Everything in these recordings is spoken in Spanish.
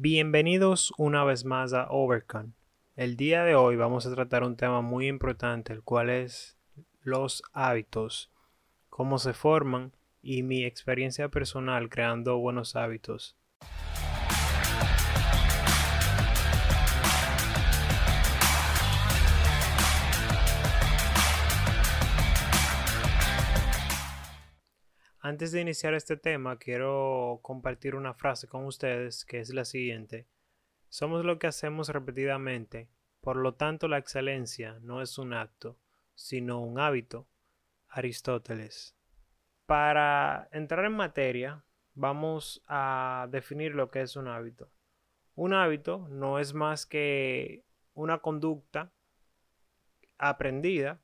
Bienvenidos una vez más a Overcon. El día de hoy vamos a tratar un tema muy importante, el cual es los hábitos, cómo se forman y mi experiencia personal creando buenos hábitos. Antes de iniciar este tema, quiero compartir una frase con ustedes que es la siguiente. Somos lo que hacemos repetidamente, por lo tanto la excelencia no es un acto, sino un hábito. Aristóteles. Para entrar en materia, vamos a definir lo que es un hábito. Un hábito no es más que una conducta aprendida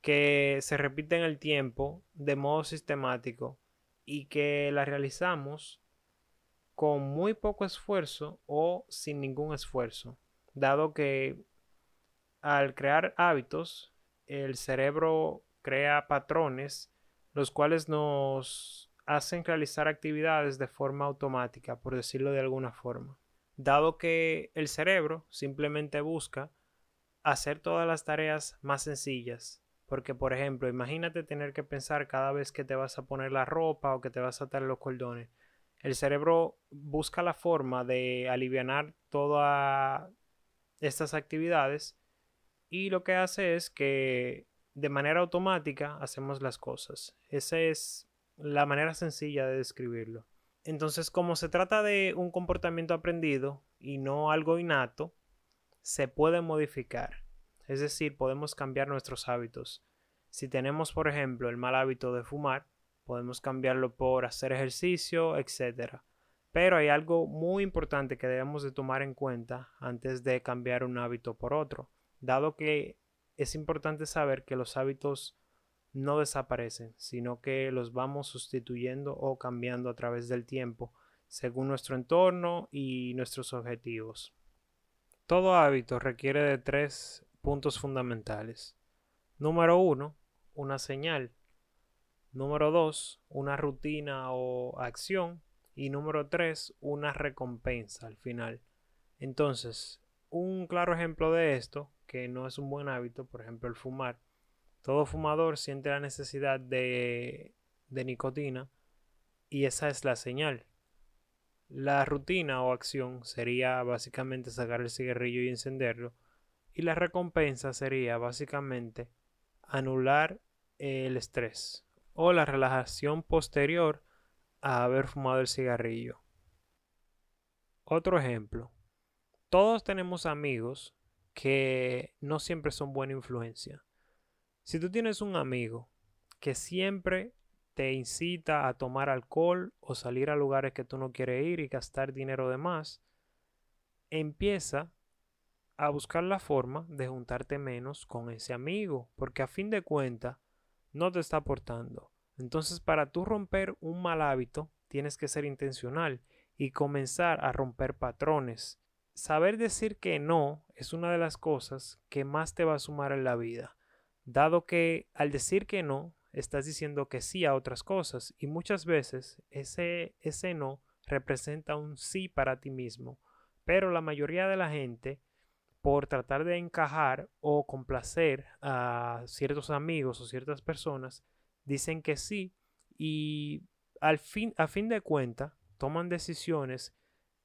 que se repite en el tiempo de modo sistemático y que la realizamos con muy poco esfuerzo o sin ningún esfuerzo, dado que al crear hábitos, el cerebro crea patrones los cuales nos hacen realizar actividades de forma automática, por decirlo de alguna forma. Dado que el cerebro simplemente busca hacer todas las tareas más sencillas porque, por ejemplo, imagínate tener que pensar cada vez que te vas a poner la ropa o que te vas a atar los cordones. El cerebro busca la forma de aliviar todas estas actividades y lo que hace es que de manera automática hacemos las cosas. Esa es la manera sencilla de describirlo. Entonces, como se trata de un comportamiento aprendido y no algo innato, se puede modificar. Es decir, podemos cambiar nuestros hábitos. Si tenemos, por ejemplo, el mal hábito de fumar, podemos cambiarlo por hacer ejercicio, etc. Pero hay algo muy importante que debemos de tomar en cuenta antes de cambiar un hábito por otro, dado que es importante saber que los hábitos no desaparecen, sino que los vamos sustituyendo o cambiando a través del tiempo, según nuestro entorno y nuestros objetivos. Todo hábito requiere de tres puntos fundamentales. Número uno, una señal. Número dos, una rutina o acción. Y número tres, una recompensa al final. Entonces, un claro ejemplo de esto, que no es un buen hábito, por ejemplo el fumar. Todo fumador siente la necesidad de, de nicotina y esa es la señal. La rutina o acción sería básicamente sacar el cigarrillo y encenderlo y la recompensa sería básicamente anular el estrés o la relajación posterior a haber fumado el cigarrillo. Otro ejemplo. Todos tenemos amigos que no siempre son buena influencia. Si tú tienes un amigo que siempre te incita a tomar alcohol o salir a lugares que tú no quieres ir y gastar dinero de más, empieza a buscar la forma de juntarte menos con ese amigo, porque a fin de cuentas no te está aportando. Entonces, para tú romper un mal hábito, tienes que ser intencional y comenzar a romper patrones. Saber decir que no es una de las cosas que más te va a sumar en la vida, dado que al decir que no, estás diciendo que sí a otras cosas y muchas veces ese, ese no representa un sí para ti mismo. Pero la mayoría de la gente por tratar de encajar o complacer a ciertos amigos o ciertas personas, dicen que sí y al fin, a fin de cuentas toman decisiones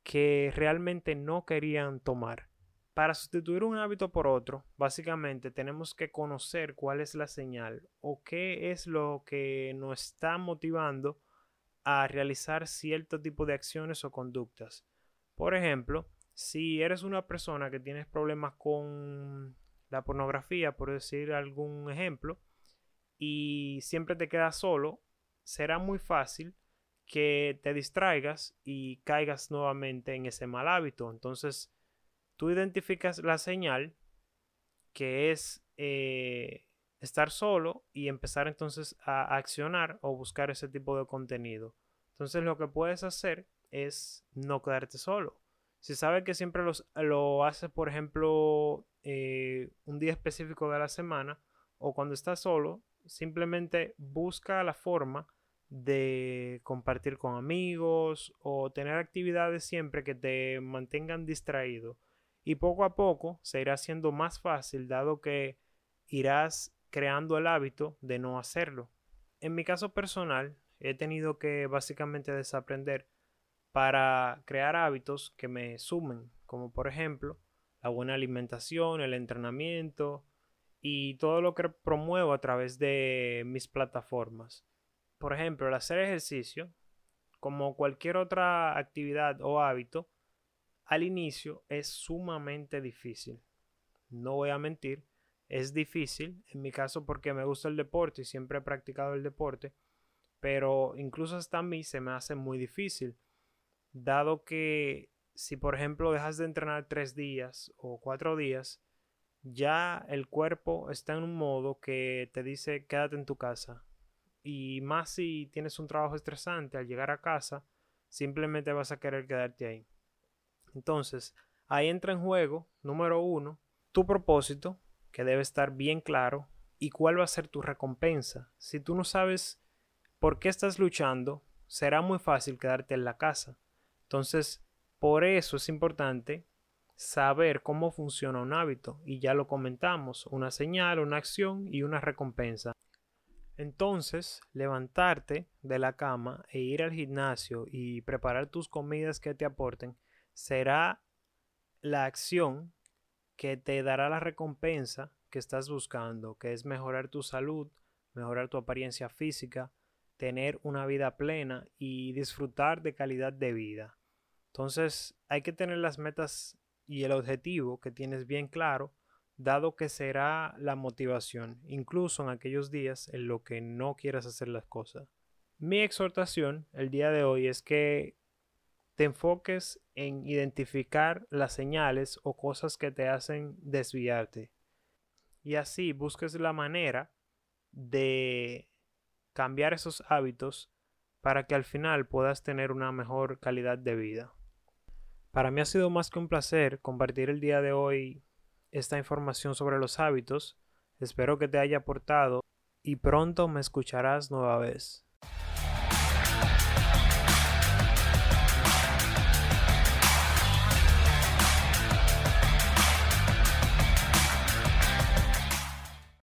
que realmente no querían tomar. Para sustituir un hábito por otro, básicamente tenemos que conocer cuál es la señal o qué es lo que nos está motivando a realizar cierto tipo de acciones o conductas. Por ejemplo, si eres una persona que tienes problemas con la pornografía, por decir algún ejemplo, y siempre te quedas solo, será muy fácil que te distraigas y caigas nuevamente en ese mal hábito. Entonces, tú identificas la señal que es eh, estar solo y empezar entonces a accionar o buscar ese tipo de contenido. Entonces, lo que puedes hacer es no quedarte solo si sabe que siempre lo hace, por ejemplo, eh, un día específico de la semana o cuando está solo, simplemente busca la forma de compartir con amigos o tener actividades siempre que te mantengan distraído. Y poco a poco se irá haciendo más fácil dado que irás creando el hábito de no hacerlo. En mi caso personal, he tenido que básicamente desaprender para crear hábitos que me sumen, como por ejemplo la buena alimentación, el entrenamiento y todo lo que promuevo a través de mis plataformas. Por ejemplo, el hacer ejercicio, como cualquier otra actividad o hábito, al inicio es sumamente difícil. No voy a mentir, es difícil, en mi caso porque me gusta el deporte y siempre he practicado el deporte, pero incluso hasta a mí se me hace muy difícil, dado que si por ejemplo dejas de entrenar tres días o cuatro días, ya el cuerpo está en un modo que te dice quédate en tu casa. Y más si tienes un trabajo estresante al llegar a casa, simplemente vas a querer quedarte ahí. Entonces, ahí entra en juego, número uno, tu propósito, que debe estar bien claro, y cuál va a ser tu recompensa. Si tú no sabes por qué estás luchando, será muy fácil quedarte en la casa. Entonces, por eso es importante saber cómo funciona un hábito, y ya lo comentamos, una señal, una acción y una recompensa. Entonces, levantarte de la cama e ir al gimnasio y preparar tus comidas que te aporten será la acción que te dará la recompensa que estás buscando, que es mejorar tu salud, mejorar tu apariencia física, tener una vida plena y disfrutar de calidad de vida. Entonces hay que tener las metas y el objetivo que tienes bien claro, dado que será la motivación, incluso en aquellos días en los que no quieras hacer las cosas. Mi exhortación el día de hoy es que te enfoques en identificar las señales o cosas que te hacen desviarte. Y así busques la manera de cambiar esos hábitos para que al final puedas tener una mejor calidad de vida. Para mí ha sido más que un placer compartir el día de hoy esta información sobre los hábitos. Espero que te haya aportado y pronto me escucharás nueva vez.